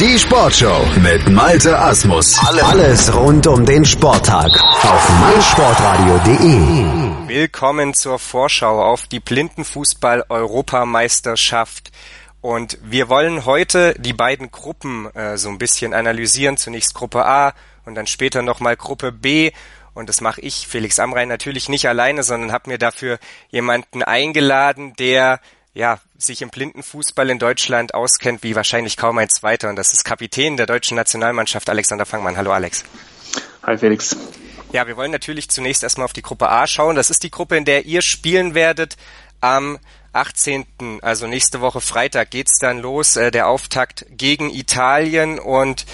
Die Sportshow mit Malte Asmus. Alles rund um den Sporttag auf meinsportradio.de. Willkommen zur Vorschau auf die Blindenfußball-Europameisterschaft. Und wir wollen heute die beiden Gruppen äh, so ein bisschen analysieren. Zunächst Gruppe A und dann später nochmal Gruppe B. Und das mache ich, Felix Amrein, natürlich nicht alleine, sondern habe mir dafür jemanden eingeladen, der ja, sich im Blindenfußball in Deutschland auskennt wie wahrscheinlich kaum ein zweiter. Und das ist Kapitän der deutschen Nationalmannschaft, Alexander Fangmann. Hallo Alex. Hi Felix. Ja, wir wollen natürlich zunächst erstmal auf die Gruppe A schauen. Das ist die Gruppe, in der ihr spielen werdet am 18., also nächste Woche Freitag geht's dann los, äh, der Auftakt gegen Italien und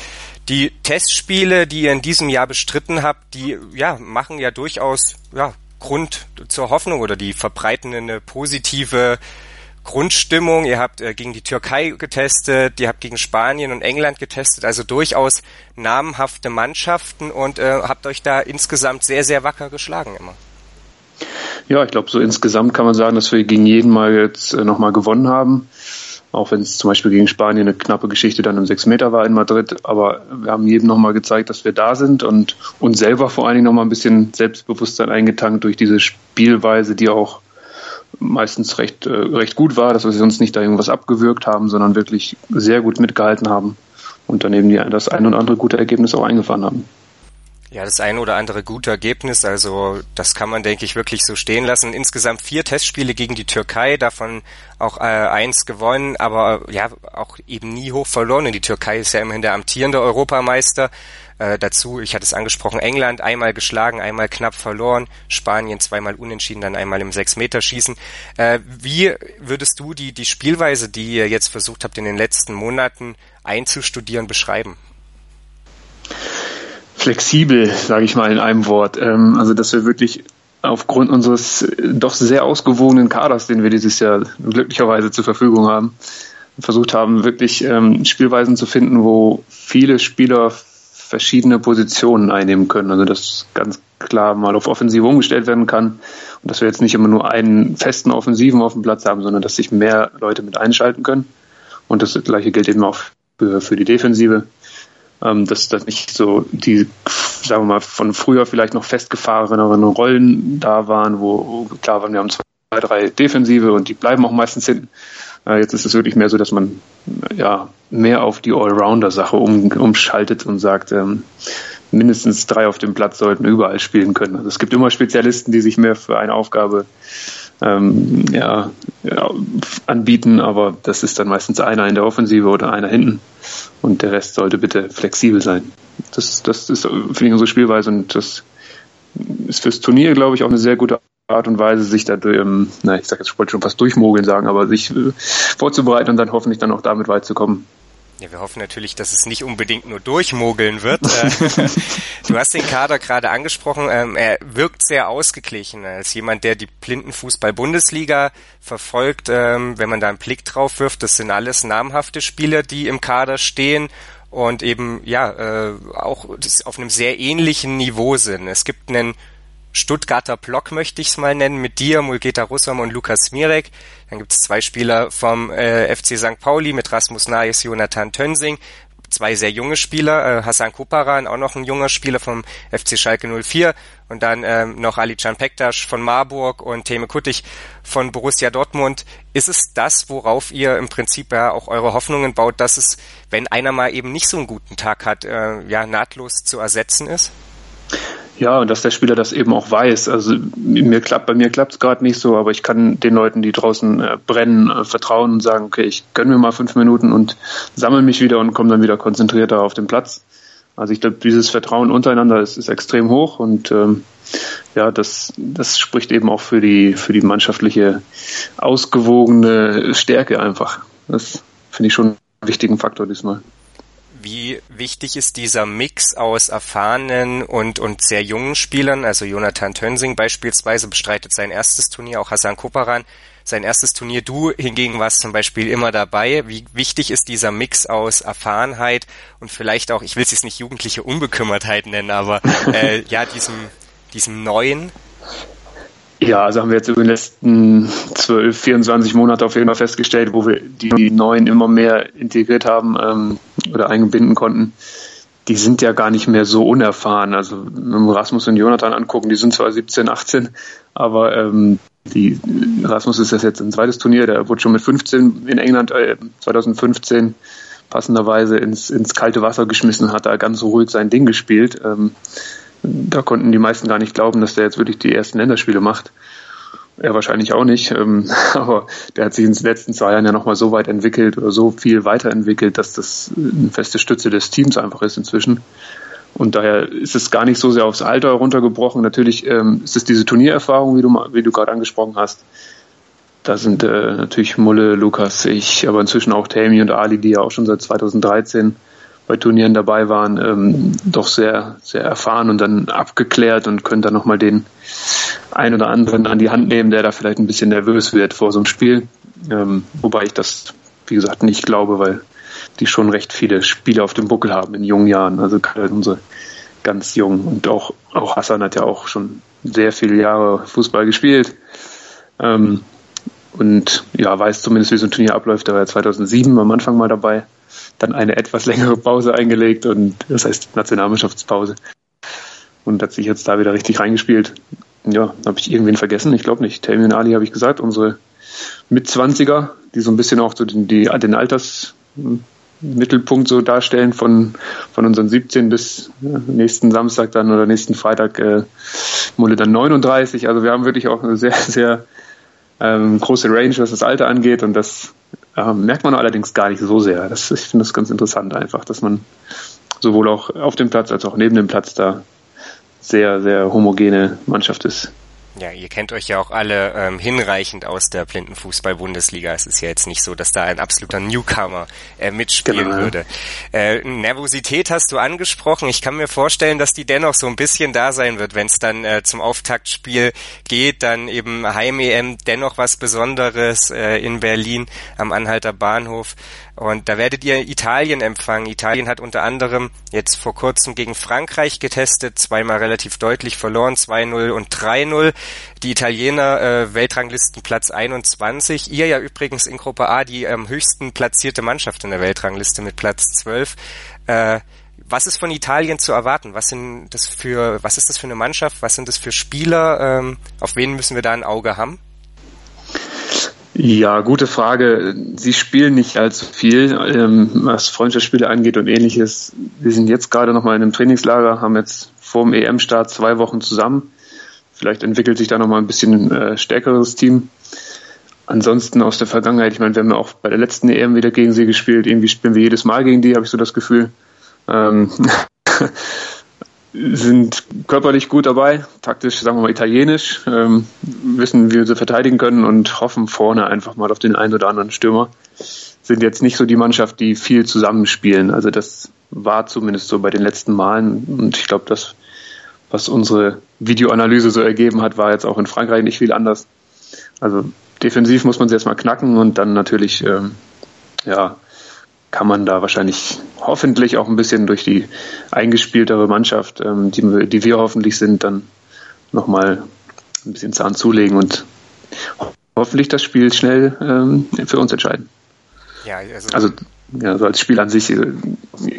die Testspiele, die ihr in diesem Jahr bestritten habt, die ja machen ja durchaus ja Grund zur Hoffnung oder die verbreiten eine positive Grundstimmung. Ihr habt äh, gegen die Türkei getestet, ihr habt gegen Spanien und England getestet, also durchaus namhafte Mannschaften und äh, habt euch da insgesamt sehr, sehr wacker geschlagen immer. Ja, ich glaube, so insgesamt kann man sagen, dass wir gegen jeden mal jetzt äh, nochmal gewonnen haben. Auch wenn es zum Beispiel gegen Spanien eine knappe Geschichte dann im Sechs Meter war in Madrid. Aber wir haben jedem nochmal gezeigt, dass wir da sind und uns selber vor allen Dingen nochmal ein bisschen Selbstbewusstsein eingetankt durch diese Spielweise, die auch meistens recht, äh, recht gut war, dass wir uns nicht da irgendwas abgewürgt haben, sondern wirklich sehr gut mitgehalten haben und daneben die, das ein oder andere gute Ergebnis auch eingefahren haben. Ja, das ein oder andere gute Ergebnis, also das kann man, denke ich, wirklich so stehen lassen. Insgesamt vier Testspiele gegen die Türkei, davon auch äh, eins gewonnen, aber ja, auch eben nie hoch verloren. Und die Türkei ist ja immerhin der amtierende Europameister. Äh, dazu, ich hatte es angesprochen, England einmal geschlagen, einmal knapp verloren, Spanien zweimal unentschieden, dann einmal im Sechs-Meter-Schießen. Äh, wie würdest du die, die Spielweise, die ihr jetzt versucht habt, in den letzten Monaten einzustudieren, beschreiben? Flexibel, sage ich mal in einem Wort. Ähm, also, dass wir wirklich aufgrund unseres doch sehr ausgewogenen Kaders, den wir dieses Jahr glücklicherweise zur Verfügung haben, versucht haben, wirklich ähm, Spielweisen zu finden, wo viele Spieler verschiedene Positionen einnehmen können. Also dass ganz klar mal auf Offensive umgestellt werden kann und dass wir jetzt nicht immer nur einen festen Offensiven auf dem Platz haben, sondern dass sich mehr Leute mit einschalten können. Und das gleiche gilt eben auch für, für die Defensive. Ähm, dass da nicht so die, sagen wir mal, von früher vielleicht noch festgefahreneren Rollen da waren, wo klar waren, wir haben zwei, drei Defensive und die bleiben auch meistens hinten. Äh, jetzt ist es wirklich mehr so, dass man ja mehr auf die Allrounder-Sache um, umschaltet und sagt, ähm, mindestens drei auf dem Platz sollten überall spielen können. Also es gibt immer Spezialisten, die sich mehr für eine Aufgabe ähm, ja, ja, anbieten, aber das ist dann meistens einer in der Offensive oder einer hinten und der Rest sollte bitte flexibel sein. Das, das ist, finde ich, unsere Spielweise und das ist fürs Turnier, glaube ich, auch eine sehr gute Art und Weise, sich da, ähm, na, ich sag jetzt, ich wollte schon fast durchmogeln sagen, aber sich äh, vorzubereiten und dann hoffentlich dann auch damit weit zu kommen. Ja, wir hoffen natürlich, dass es nicht unbedingt nur durchmogeln wird. Äh, du hast den Kader gerade angesprochen. Ähm, er wirkt sehr ausgeglichen als jemand, der die Blindenfußball-Bundesliga verfolgt. Ähm, wenn man da einen Blick drauf wirft, das sind alles namhafte Spieler, die im Kader stehen und eben ja äh, auch auf einem sehr ähnlichen Niveau sind. Es gibt einen Stuttgarter Block möchte ich es mal nennen, mit dir, Mulgeta Russam und Lukas Mirek. Dann gibt es zwei Spieler vom äh, FC St. Pauli mit Rasmus Nayes, Jonathan Tönsing. Zwei sehr junge Spieler, äh, Hassan Kuparan, auch noch ein junger Spieler vom FC Schalke 04 und dann ähm, noch Ali-Can Pektas von Marburg und Teme Kuttig von Borussia Dortmund. Ist es das, worauf ihr im Prinzip ja auch eure Hoffnungen baut, dass es, wenn einer mal eben nicht so einen guten Tag hat, äh, ja nahtlos zu ersetzen ist? Ja, und dass der Spieler das eben auch weiß. Also mir klappt, bei mir klappt es gerade nicht so, aber ich kann den Leuten, die draußen äh, brennen, äh, vertrauen und sagen, okay, ich gönne mir mal fünf Minuten und sammle mich wieder und komme dann wieder konzentrierter auf den Platz. Also ich glaube, dieses Vertrauen untereinander ist, ist extrem hoch und ähm, ja, das, das spricht eben auch für die, für die mannschaftliche ausgewogene Stärke einfach. Das finde ich schon einen wichtigen Faktor diesmal. Wie wichtig ist dieser Mix aus erfahrenen und, und sehr jungen Spielern? Also Jonathan Tönsing beispielsweise bestreitet sein erstes Turnier, auch Hassan Koparan sein erstes Turnier. Du hingegen warst zum Beispiel immer dabei. Wie wichtig ist dieser Mix aus Erfahrenheit und vielleicht auch, ich will es jetzt nicht jugendliche Unbekümmertheit nennen, aber äh, ja, diesem, diesem neuen ja, also haben wir jetzt über die letzten 12, 24 Monate auf jeden Fall festgestellt, wo wir die neuen immer mehr integriert haben. Ähm, oder einbinden konnten, die sind ja gar nicht mehr so unerfahren. Also wenn wir Rasmus und Jonathan angucken, die sind zwar 17, 18, aber ähm, die Rasmus ist das jetzt ein zweites Turnier, der wurde schon mit 15 in England äh, 2015 passenderweise ins, ins kalte Wasser geschmissen, hat da ganz ruhig sein Ding gespielt. Ähm, da konnten die meisten gar nicht glauben, dass der jetzt wirklich die ersten Länderspiele macht. Er wahrscheinlich auch nicht, ähm, aber der hat sich in den letzten zwei Jahren ja nochmal so weit entwickelt oder so viel weiterentwickelt, dass das eine feste Stütze des Teams einfach ist inzwischen. Und daher ist es gar nicht so sehr aufs Alter runtergebrochen. Natürlich ähm, ist es diese Turniererfahrung, wie du, wie du gerade angesprochen hast. Da sind äh, natürlich Mulle, Lukas, ich, aber inzwischen auch Tammy und Ali, die ja auch schon seit 2013 bei Turnieren dabei waren, ähm, doch sehr, sehr erfahren und dann abgeklärt und können dann nochmal den ein oder anderen an die Hand nehmen, der da vielleicht ein bisschen nervös wird vor so einem Spiel. Ähm, wobei ich das, wie gesagt, nicht glaube, weil die schon recht viele Spiele auf dem Buckel haben in jungen Jahren. Also gerade unsere ganz jung und auch, auch Hassan hat ja auch schon sehr viele Jahre Fußball gespielt. Ähm, und ja, weiß zumindest, wie so ein Turnier abläuft. Er war ja 2007 am Anfang mal dabei dann eine etwas längere Pause eingelegt und das heißt Nationalmannschaftspause und hat sich jetzt da wieder richtig reingespielt. Ja, habe ich irgendwen vergessen? Ich glaube nicht. Tammy Ali habe ich gesagt, unsere Mitzwanziger, die so ein bisschen auch so den, die, den Altersmittelpunkt so darstellen von, von unseren 17 bis nächsten Samstag dann oder nächsten Freitag äh, Mulle dann 39. Also wir haben wirklich auch eine sehr, sehr ähm, große Range, was das Alter angeht und das ähm, merkt man allerdings gar nicht so sehr. Das, ich finde das ganz interessant einfach, dass man sowohl auch auf dem Platz als auch neben dem Platz da sehr, sehr homogene Mannschaft ist. Ja, ihr kennt euch ja auch alle ähm, hinreichend aus der Blindenfußball-Bundesliga. Es ist ja jetzt nicht so, dass da ein absoluter Newcomer äh, mitspielen genau. würde. Äh, Nervosität hast du angesprochen. Ich kann mir vorstellen, dass die dennoch so ein bisschen da sein wird, wenn es dann äh, zum Auftaktspiel geht. Dann eben Heim-EM dennoch was Besonderes äh, in Berlin am Anhalter Bahnhof. Und da werdet ihr Italien empfangen. Italien hat unter anderem jetzt vor kurzem gegen Frankreich getestet, zweimal relativ deutlich verloren, 2-0 und 3-0. Die Italiener äh, Weltranglistenplatz 21. Ihr ja übrigens in Gruppe A die am ähm, höchsten platzierte Mannschaft in der Weltrangliste mit Platz 12. Äh, was ist von Italien zu erwarten? Was sind das für, was ist das für eine Mannschaft? Was sind das für Spieler? Ähm, auf wen müssen wir da ein Auge haben? Ja, gute Frage. Sie spielen nicht allzu viel, ähm, was Freundschaftsspiele angeht und ähnliches. Wir sind jetzt gerade noch mal in einem Trainingslager, haben jetzt vor dem EM-Start zwei Wochen zusammen. Vielleicht entwickelt sich da noch mal ein bisschen äh, stärkeres Team. Ansonsten aus der Vergangenheit, ich meine, wir haben ja auch bei der letzten EM wieder gegen sie gespielt. Irgendwie spielen wir jedes Mal gegen die, habe ich so das Gefühl. Ähm, sind körperlich gut dabei, taktisch, sagen wir mal, italienisch, ähm, wissen, wie wir sie verteidigen können und hoffen vorne einfach mal auf den einen oder anderen Stürmer. Sind jetzt nicht so die Mannschaft, die viel zusammenspielen. Also das war zumindest so bei den letzten Malen und ich glaube, das, was unsere Videoanalyse so ergeben hat, war jetzt auch in Frankreich nicht viel anders. Also defensiv muss man sie erstmal knacken und dann natürlich, ähm, ja, kann man da wahrscheinlich hoffentlich auch ein bisschen durch die eingespieltere Mannschaft, ähm, die, die wir hoffentlich sind, dann nochmal ein bisschen Zahn zulegen und hoffentlich das Spiel schnell ähm, für uns entscheiden. Ja, also, also ja, so als Spiel an sich, äh,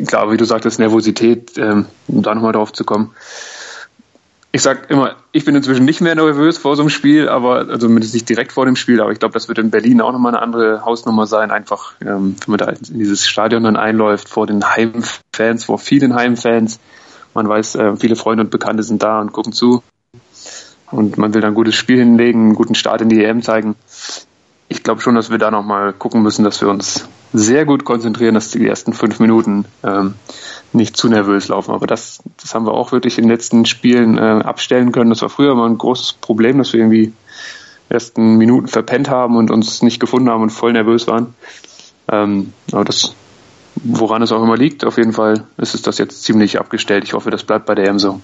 klar, wie du sagtest, Nervosität, ähm, um da nochmal drauf zu kommen, ich sag immer, ich bin inzwischen nicht mehr nervös vor so einem Spiel, aber also zumindest nicht direkt vor dem Spiel, aber ich glaube, das wird in Berlin auch nochmal eine andere Hausnummer sein, einfach ähm, wenn man da in dieses Stadion dann einläuft, vor den Heimfans, vor vielen Heimfans. Man weiß, äh, viele Freunde und Bekannte sind da und gucken zu. Und man will dann ein gutes Spiel hinlegen, einen guten Start in die EM zeigen. Ich glaube schon, dass wir da nochmal gucken müssen, dass wir uns sehr gut konzentrieren, dass die ersten fünf Minuten ähm, nicht zu nervös laufen. Aber das, das haben wir auch wirklich in den letzten Spielen äh, abstellen können. Das war früher mal ein großes Problem, dass wir irgendwie ersten Minuten verpennt haben und uns nicht gefunden haben und voll nervös waren. Ähm, aber das, woran es auch immer liegt, auf jeden Fall ist es das jetzt ziemlich abgestellt. Ich hoffe, das bleibt bei der EM so.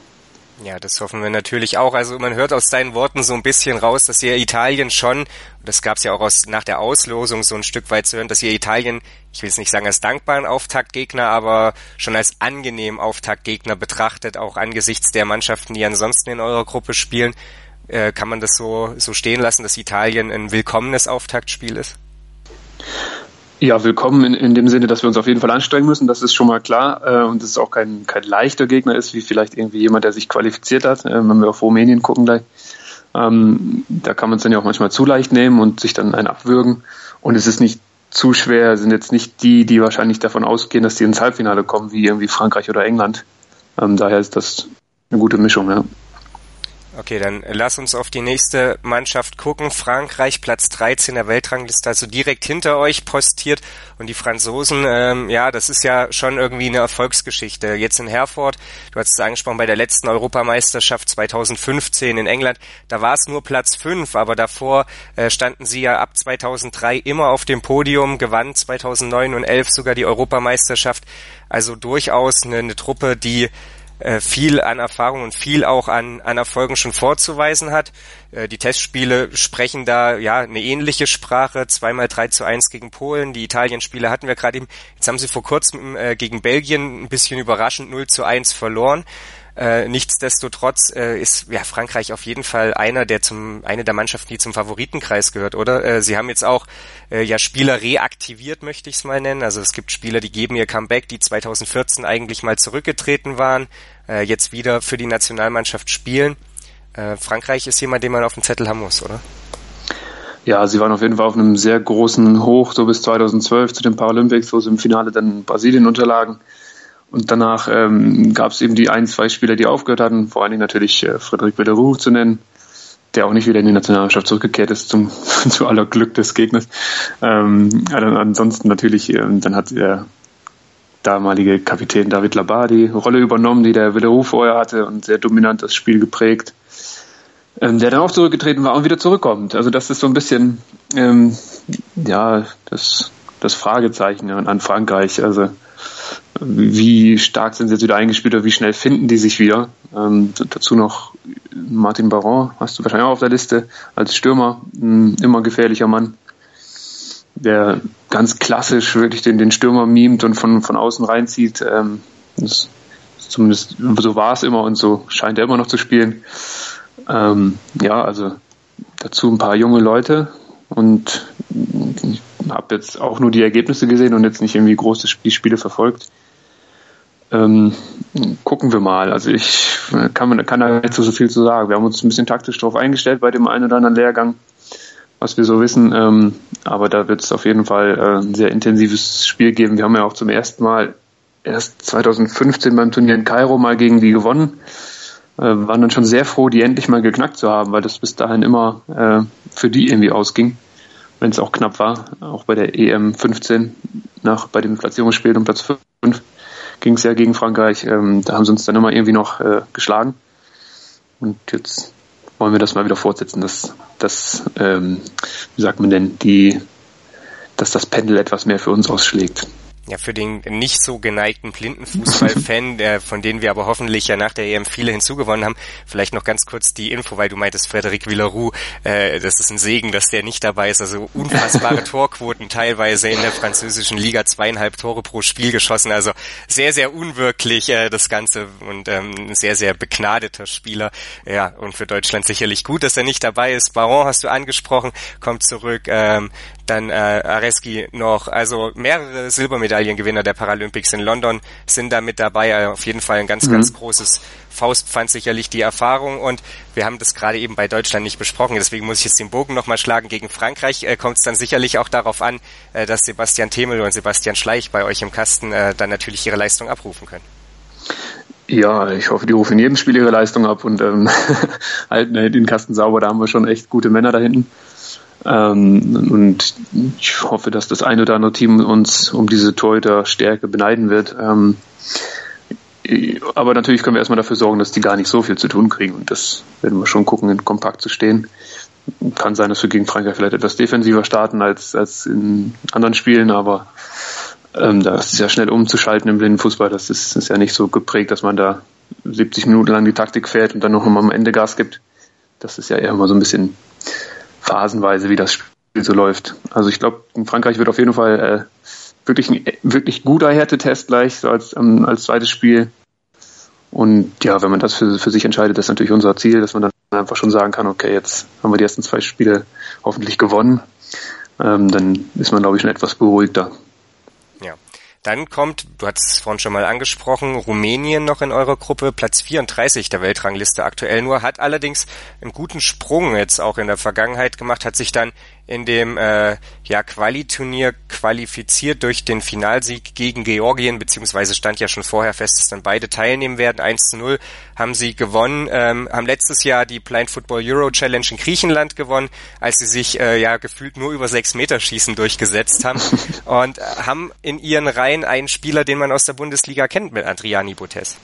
Ja, das hoffen wir natürlich auch. Also man hört aus deinen Worten so ein bisschen raus, dass ihr Italien schon, das gab es ja auch aus, nach der Auslosung so ein Stück weit zu hören, dass ihr Italien, ich will es nicht sagen als dankbaren Auftaktgegner, aber schon als angenehm Auftaktgegner betrachtet, auch angesichts der Mannschaften, die ansonsten in eurer Gruppe spielen. Äh, kann man das so, so stehen lassen, dass Italien ein willkommenes Auftaktspiel ist? Ja, willkommen in, in dem Sinne, dass wir uns auf jeden Fall anstrengen müssen. Das ist schon mal klar. Äh, und es auch kein, kein leichter Gegner ist, wie vielleicht irgendwie jemand, der sich qualifiziert hat, äh, wenn wir auf Rumänien gucken gleich. Ähm, da kann man es dann ja auch manchmal zu leicht nehmen und sich dann einen abwürgen. Und es ist nicht zu schwer, sind jetzt nicht die, die wahrscheinlich davon ausgehen, dass die ins Halbfinale kommen, wie irgendwie Frankreich oder England. Ähm, daher ist das eine gute Mischung, ja. Okay, dann lass uns auf die nächste Mannschaft gucken. Frankreich, Platz 13 der Weltrangliste, also direkt hinter euch postiert. Und die Franzosen, ähm, ja, das ist ja schon irgendwie eine Erfolgsgeschichte. Jetzt in Herford, du hast es angesprochen, bei der letzten Europameisterschaft 2015 in England, da war es nur Platz 5, aber davor äh, standen sie ja ab 2003 immer auf dem Podium, gewannen 2009 und 11 sogar die Europameisterschaft. Also durchaus eine, eine Truppe, die äh, viel an Erfahrung und viel auch an, an Erfolgen schon vorzuweisen hat. Äh, die Testspiele sprechen da ja eine ähnliche Sprache, zweimal 3 zu 1 gegen Polen. Die Italien-Spiele hatten wir gerade eben. Jetzt haben sie vor kurzem äh, gegen Belgien ein bisschen überraschend 0 zu 1 verloren. Äh, nichtsdestotrotz äh, ist ja Frankreich auf jeden Fall einer der zum eine der Mannschaften, die zum Favoritenkreis gehört, oder? Äh, sie haben jetzt auch äh, ja Spieler reaktiviert, möchte ich es mal nennen. Also es gibt Spieler, die geben ihr Comeback, die 2014 eigentlich mal zurückgetreten waren, äh, jetzt wieder für die Nationalmannschaft spielen. Äh, Frankreich ist jemand, den man auf dem Zettel haben muss, oder? Ja, sie waren auf jeden Fall auf einem sehr großen Hoch, so bis 2012 zu den Paralympics, wo sie im Finale dann Brasilien unterlagen. Und danach ähm, gab es eben die ein, zwei Spieler, die aufgehört hatten, vor allen Dingen natürlich äh, Frederic Belleroux zu nennen, der auch nicht wieder in die Nationalmannschaft zurückgekehrt ist, zum, zu aller Glück des Gegners. Ähm, also ansonsten natürlich, ähm, dann hat der damalige Kapitän David Labadi Rolle übernommen, die der Belleroux vorher hatte und sehr dominant das Spiel geprägt. Ähm, der dann auch zurückgetreten war und wieder zurückkommt. Also das ist so ein bisschen ähm, ja das, das Fragezeichen an Frankreich. Also wie stark sind sie jetzt wieder eingespielt oder wie schnell finden die sich wieder. Ähm, dazu noch Martin Baron, hast du wahrscheinlich auch auf der Liste, als Stürmer, ein immer gefährlicher Mann, der ganz klassisch wirklich den, den Stürmer mimt und von, von außen reinzieht. Ähm, das, zumindest so war es immer und so scheint er immer noch zu spielen. Ähm, ja, also dazu ein paar junge Leute und ich habe jetzt auch nur die Ergebnisse gesehen und jetzt nicht irgendwie große Spiele verfolgt. Ähm, gucken wir mal. Also ich kann, kann da nicht so viel zu sagen. Wir haben uns ein bisschen taktisch darauf eingestellt bei dem einen oder anderen Lehrgang, was wir so wissen. Ähm, aber da wird es auf jeden Fall äh, ein sehr intensives Spiel geben. Wir haben ja auch zum ersten Mal erst 2015 beim Turnier in Kairo mal gegen die gewonnen. Äh, waren dann schon sehr froh, die endlich mal geknackt zu haben, weil das bis dahin immer äh, für die irgendwie ausging, wenn es auch knapp war. Auch bei der EM 15 nach bei dem Platzierungsspiel um Platz 5 ging es ja gegen Frankreich. Ähm, da haben sie uns dann immer irgendwie noch äh, geschlagen. Und jetzt wollen wir das mal wieder fortsetzen, dass, dass ähm, wie sagt man denn, die, dass das Pendel etwas mehr für uns ausschlägt ja, für den nicht so geneigten Blindenfußballfan, der, von denen wir aber hoffentlich ja nach der EM viele hinzugewonnen haben, vielleicht noch ganz kurz die Info, weil du meintest, Frederic Villarou, äh, das ist ein Segen, dass der nicht dabei ist. Also unfassbare Torquoten teilweise in der französischen Liga, zweieinhalb Tore pro Spiel geschossen. Also sehr, sehr unwirklich äh, das Ganze und ähm, ein sehr, sehr begnadeter Spieler. Ja, und für Deutschland sicherlich gut, dass er nicht dabei ist. Baron hast du angesprochen, kommt zurück. Ähm, dann äh, Areski noch, also mehrere Silbermedaillengewinner der Paralympics in London sind da mit dabei. Also auf jeden Fall ein ganz, mhm. ganz großes Faustpfand sicherlich die Erfahrung und wir haben das gerade eben bei Deutschland nicht besprochen. Deswegen muss ich jetzt den Bogen nochmal schlagen. Gegen Frankreich äh, kommt es dann sicherlich auch darauf an, äh, dass Sebastian Themel und Sebastian Schleich bei euch im Kasten äh, dann natürlich ihre Leistung abrufen können. Ja, ich hoffe, die rufen in jedem Spiel ihre Leistung ab und ähm, halten den Kasten sauber. Da haben wir schon echt gute Männer da hinten. Ähm, und ich hoffe, dass das ein oder andere Team uns um diese Torhüter-Stärke beneiden wird. Ähm, aber natürlich können wir erstmal dafür sorgen, dass die gar nicht so viel zu tun kriegen. Und das werden wir schon gucken, in kompakt zu stehen. Kann sein, dass wir gegen Frankreich vielleicht etwas defensiver starten als, als in anderen Spielen, aber ähm, da ist es ja schnell umzuschalten im Blindenfußball. Das ist, ist ja nicht so geprägt, dass man da 70 Minuten lang die Taktik fährt und dann noch mal am Ende Gas gibt. Das ist ja eher immer so ein bisschen phasenweise, wie das Spiel so läuft. Also ich glaube, in Frankreich wird auf jeden Fall äh, wirklich ein wirklich guter Härtetest gleich, so als, ähm, als zweites Spiel. Und ja, wenn man das für, für sich entscheidet, das ist natürlich unser Ziel, dass man dann einfach schon sagen kann, okay, jetzt haben wir die ersten zwei Spiele hoffentlich gewonnen. ähm, dann ist man, glaube ich, schon etwas beruhigter. Dann kommt, du hattest es vorhin schon mal angesprochen, Rumänien noch in eurer Gruppe, Platz 34 der Weltrangliste aktuell nur, hat allerdings einen guten Sprung jetzt auch in der Vergangenheit gemacht, hat sich dann in dem äh, ja, Quali-Turnier qualifiziert durch den Finalsieg gegen Georgien, beziehungsweise stand ja schon vorher fest, dass dann beide teilnehmen werden. 1 zu 0 haben sie gewonnen, ähm, haben letztes Jahr die Blind Football Euro Challenge in Griechenland gewonnen, als sie sich äh, ja gefühlt nur über sechs Meter Schießen durchgesetzt haben und äh, haben in ihren Reihen einen Spieler, den man aus der Bundesliga kennt, mit Adriani Botes.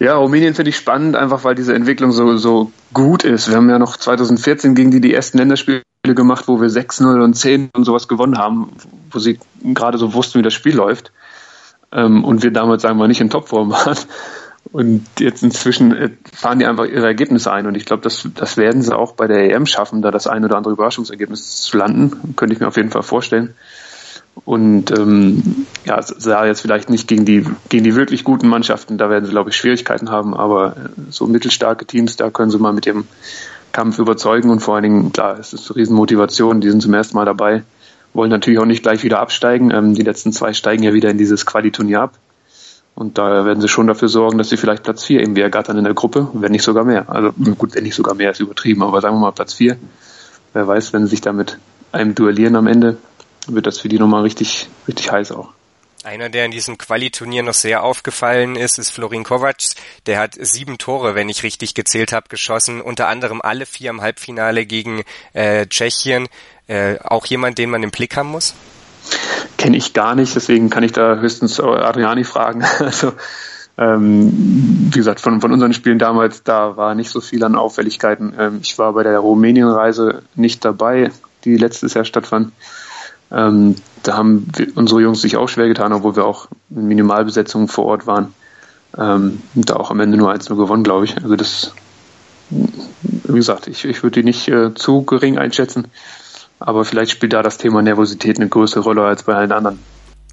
Ja, Rumänien finde ich spannend, einfach weil diese Entwicklung so, so gut ist. Wir haben ja noch 2014 gegen die die ersten Länderspiele gemacht, wo wir 6-0 und 10 und sowas gewonnen haben, wo sie gerade so wussten, wie das Spiel läuft. Ähm, und wir damals, sagen wir, nicht in Topform waren. Und jetzt inzwischen äh, fahren die einfach ihre Ergebnisse ein. Und ich glaube, das, das werden sie auch bei der EM schaffen, da das ein oder andere Überraschungsergebnis zu landen. Könnte ich mir auf jeden Fall vorstellen. Und ähm, ja, sah jetzt vielleicht nicht gegen die, gegen die wirklich guten Mannschaften, da werden sie, glaube ich, Schwierigkeiten haben, aber äh, so mittelstarke Teams, da können sie mal mit dem Kampf überzeugen und vor allen Dingen, klar, es ist eine Riesenmotivation, die sind zum ersten Mal dabei, wollen natürlich auch nicht gleich wieder absteigen. Ähm, die letzten zwei steigen ja wieder in dieses Qualiturnier ab. Und da werden sie schon dafür sorgen, dass sie vielleicht Platz vier irgendwie ergattern in der Gruppe, wenn nicht sogar mehr. Also gut, wenn nicht sogar mehr ist übertrieben, aber sagen wir mal Platz vier. Wer weiß, wenn sie sich damit einem duellieren am Ende, wird das für die nochmal richtig, richtig heiß auch. Einer, der in diesem Quali-Turnier noch sehr aufgefallen ist, ist Florin Kovac. Der hat sieben Tore, wenn ich richtig gezählt habe, geschossen. Unter anderem alle vier im Halbfinale gegen äh, Tschechien. Äh, auch jemand, den man im Blick haben muss? Kenne ich gar nicht, deswegen kann ich da höchstens Adriani fragen. Also ähm, wie gesagt, von, von unseren Spielen damals, da war nicht so viel an Auffälligkeiten. Ähm, ich war bei der Rumänien-Reise nicht dabei, die letztes Jahr stattfand. Ähm, da haben wir, unsere Jungs sich auch schwer getan, obwohl wir auch in Minimalbesetzungen vor Ort waren. Ähm, da auch am Ende nur 1-0 gewonnen, glaube ich. Also das, wie gesagt, ich, ich würde die nicht äh, zu gering einschätzen, aber vielleicht spielt da das Thema Nervosität eine größere Rolle als bei allen anderen.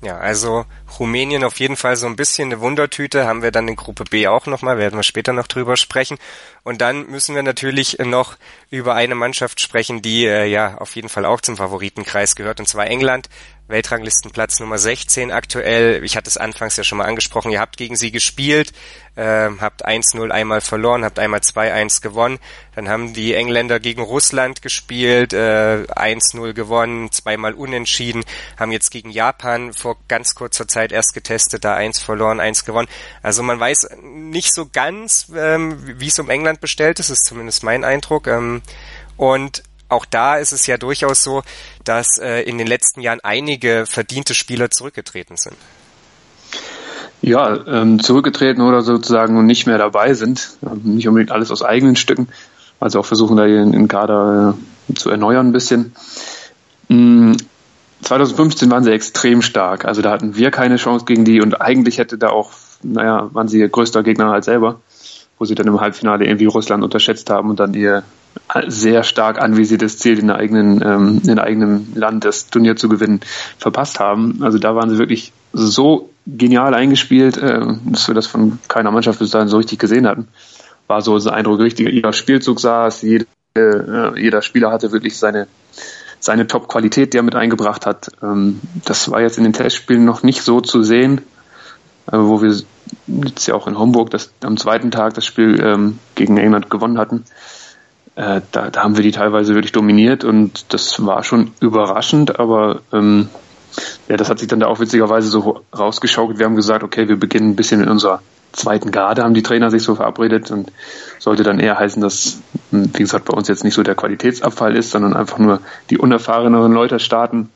Ja, also Rumänien auf jeden Fall so ein bisschen eine Wundertüte, haben wir dann in Gruppe B auch nochmal, werden wir später noch drüber sprechen. Und dann müssen wir natürlich noch über eine Mannschaft sprechen, die äh, ja auf jeden Fall auch zum Favoritenkreis gehört, und zwar England. Weltranglistenplatz Nummer 16 aktuell. Ich hatte es anfangs ja schon mal angesprochen. Ihr habt gegen sie gespielt, äh, habt 1-0 einmal verloren, habt einmal 2-1 gewonnen. Dann haben die Engländer gegen Russland gespielt, äh, 1-0 gewonnen, zweimal unentschieden, haben jetzt gegen Japan vor ganz kurzer Zeit erst getestet, da 1 verloren, 1 gewonnen. Also man weiß nicht so ganz, ähm, wie es um England bestellt ist, ist zumindest mein Eindruck. Ähm, und auch da ist es ja durchaus so, dass äh, in den letzten Jahren einige verdiente Spieler zurückgetreten sind. Ja, ähm, zurückgetreten oder sozusagen nicht mehr dabei sind. Ähm, nicht unbedingt alles aus eigenen Stücken. Also auch versuchen da den, den Kader äh, zu erneuern ein bisschen. Mm, 2015 waren sie extrem stark. Also da hatten wir keine Chance gegen die und eigentlich hätte da auch, naja, waren sie ihr größter Gegner halt selber, wo sie dann im Halbfinale irgendwie Russland unterschätzt haben und dann ihr sehr stark anvisiertes Ziel in, der eigenen, ähm, in eigenem Land das Turnier zu gewinnen verpasst haben. Also da waren sie wirklich so genial eingespielt, äh, dass wir das von keiner Mannschaft bis dahin so richtig gesehen hatten. War so unser Eindruck richtig. Jeder Spielzug saß, jede, äh, jeder Spieler hatte wirklich seine seine Top-Qualität, die er mit eingebracht hat. Ähm, das war jetzt in den Testspielen noch nicht so zu sehen, äh, wo wir jetzt ja auch in Homburg das, am zweiten Tag das Spiel ähm, gegen England gewonnen hatten äh, da, da haben wir die teilweise wirklich dominiert und das war schon überraschend, aber ähm, ja, das hat sich dann da auch witzigerweise so rausgeschaukelt. Wir haben gesagt, okay, wir beginnen ein bisschen mit unserer zweiten Garde, haben die Trainer sich so verabredet und sollte dann eher heißen, dass, hm, wie gesagt, bei uns jetzt nicht so der Qualitätsabfall ist, sondern einfach nur die unerfahreneren Leute starten.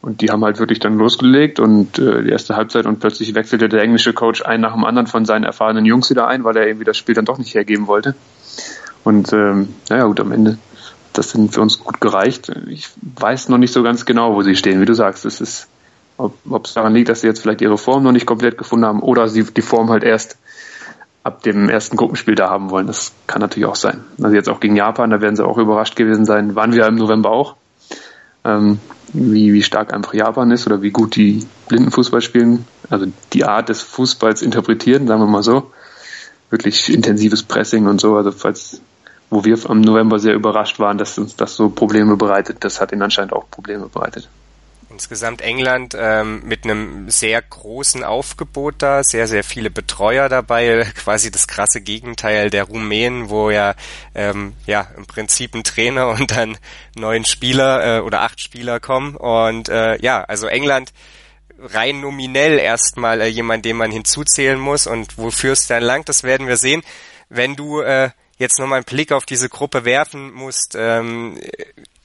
Und die haben halt wirklich dann losgelegt und äh, die erste Halbzeit und plötzlich wechselte der englische Coach ein nach dem anderen von seinen erfahrenen Jungs wieder ein, weil er irgendwie das Spiel dann doch nicht hergeben wollte. Und ähm, naja, gut, am Ende das sind für uns gut gereicht. Ich weiß noch nicht so ganz genau, wo sie stehen, wie du sagst. Es ist, ob es daran liegt, dass sie jetzt vielleicht ihre Form noch nicht komplett gefunden haben oder sie die Form halt erst ab dem ersten Gruppenspiel da haben wollen. Das kann natürlich auch sein. Also jetzt auch gegen Japan, da werden sie auch überrascht gewesen sein. Waren wir im November auch. Ähm, wie, wie stark einfach Japan ist oder wie gut die Blindenfußball spielen. Also die Art des Fußballs interpretieren, sagen wir mal so. Wirklich intensives Pressing und so. Also falls wo wir am November sehr überrascht waren, dass uns das so Probleme bereitet. Das hat ihnen anscheinend auch Probleme bereitet. Insgesamt England ähm, mit einem sehr großen Aufgebot da, sehr, sehr viele Betreuer dabei, quasi das krasse Gegenteil der Rumänen, wo ja, ähm, ja im Prinzip ein Trainer und dann neun Spieler äh, oder acht Spieler kommen. Und äh, ja, also England rein nominell erstmal äh, jemand, den man hinzuzählen muss und wofür es dann langt, das werden wir sehen. Wenn du äh, jetzt nochmal einen Blick auf diese Gruppe werfen musst, ähm,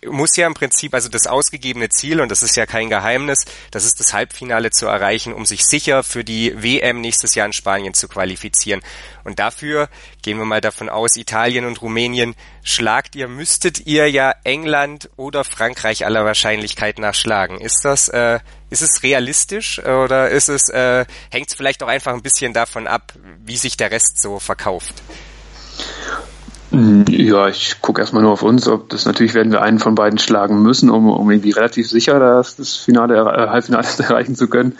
muss ja im Prinzip, also das ausgegebene Ziel, und das ist ja kein Geheimnis, das ist das Halbfinale zu erreichen, um sich sicher für die WM nächstes Jahr in Spanien zu qualifizieren. Und dafür gehen wir mal davon aus, Italien und Rumänien schlagt ihr, müsstet ihr ja England oder Frankreich aller Wahrscheinlichkeit nach schlagen. Ist das, äh, ist es realistisch oder ist es, äh, hängt es vielleicht auch einfach ein bisschen davon ab, wie sich der Rest so verkauft? Ja, ich gucke erstmal nur auf uns. Ob das natürlich werden wir einen von beiden schlagen müssen, um, um irgendwie relativ sicher das, das Finale, äh, Halbfinale erreichen zu können.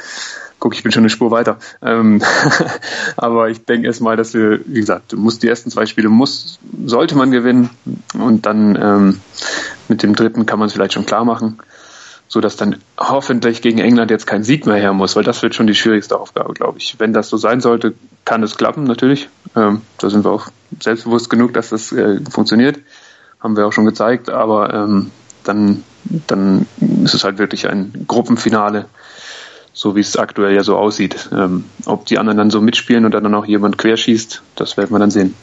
Guck, ich bin schon eine Spur weiter. Ähm, aber ich denke erstmal, dass wir, wie gesagt, du musst die ersten zwei Spiele muss, sollte man gewinnen und dann ähm, mit dem dritten kann man es vielleicht schon klar machen so dass dann hoffentlich gegen England jetzt kein Sieg mehr her muss, weil das wird schon die schwierigste Aufgabe, glaube ich. Wenn das so sein sollte, kann es klappen, natürlich. Ähm, da sind wir auch selbstbewusst genug, dass das äh, funktioniert. Haben wir auch schon gezeigt, aber ähm, dann, dann ist es halt wirklich ein Gruppenfinale, so wie es aktuell ja so aussieht. Ähm, ob die anderen dann so mitspielen und dann auch jemand querschießt, das werden wir dann sehen.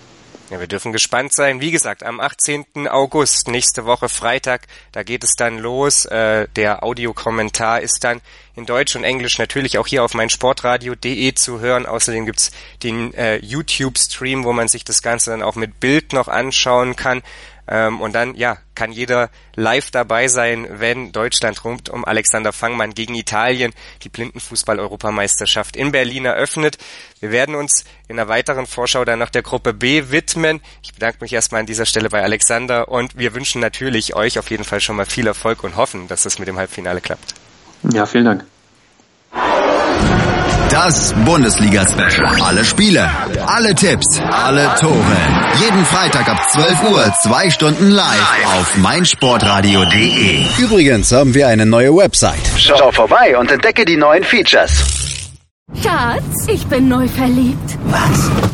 Ja, wir dürfen gespannt sein. Wie gesagt, am 18. August, nächste Woche Freitag, da geht es dann los. Äh, der Audiokommentar ist dann in Deutsch und Englisch natürlich auch hier auf meinsportradio.de zu hören. Außerdem gibt's den äh, YouTube-Stream, wo man sich das Ganze dann auch mit Bild noch anschauen kann. Ähm, und dann, ja, kann jeder live dabei sein, wenn Deutschland rund um Alexander Fangmann gegen Italien die Blindenfußball-Europameisterschaft in Berlin eröffnet. Wir werden uns in einer weiteren Vorschau dann noch der Gruppe B widmen. Ich bedanke mich erstmal an dieser Stelle bei Alexander und wir wünschen natürlich euch auf jeden Fall schon mal viel Erfolg und hoffen, dass es mit dem Halbfinale klappt. Ja, vielen Dank. Das Bundesliga-Special. Alle Spiele, alle Tipps, alle Tore. Jeden Freitag ab 12 Uhr, zwei Stunden live auf meinsportradio.de. Übrigens haben wir eine neue Website. Schau vorbei und entdecke die neuen Features. Schatz, ich bin neu verliebt. Was?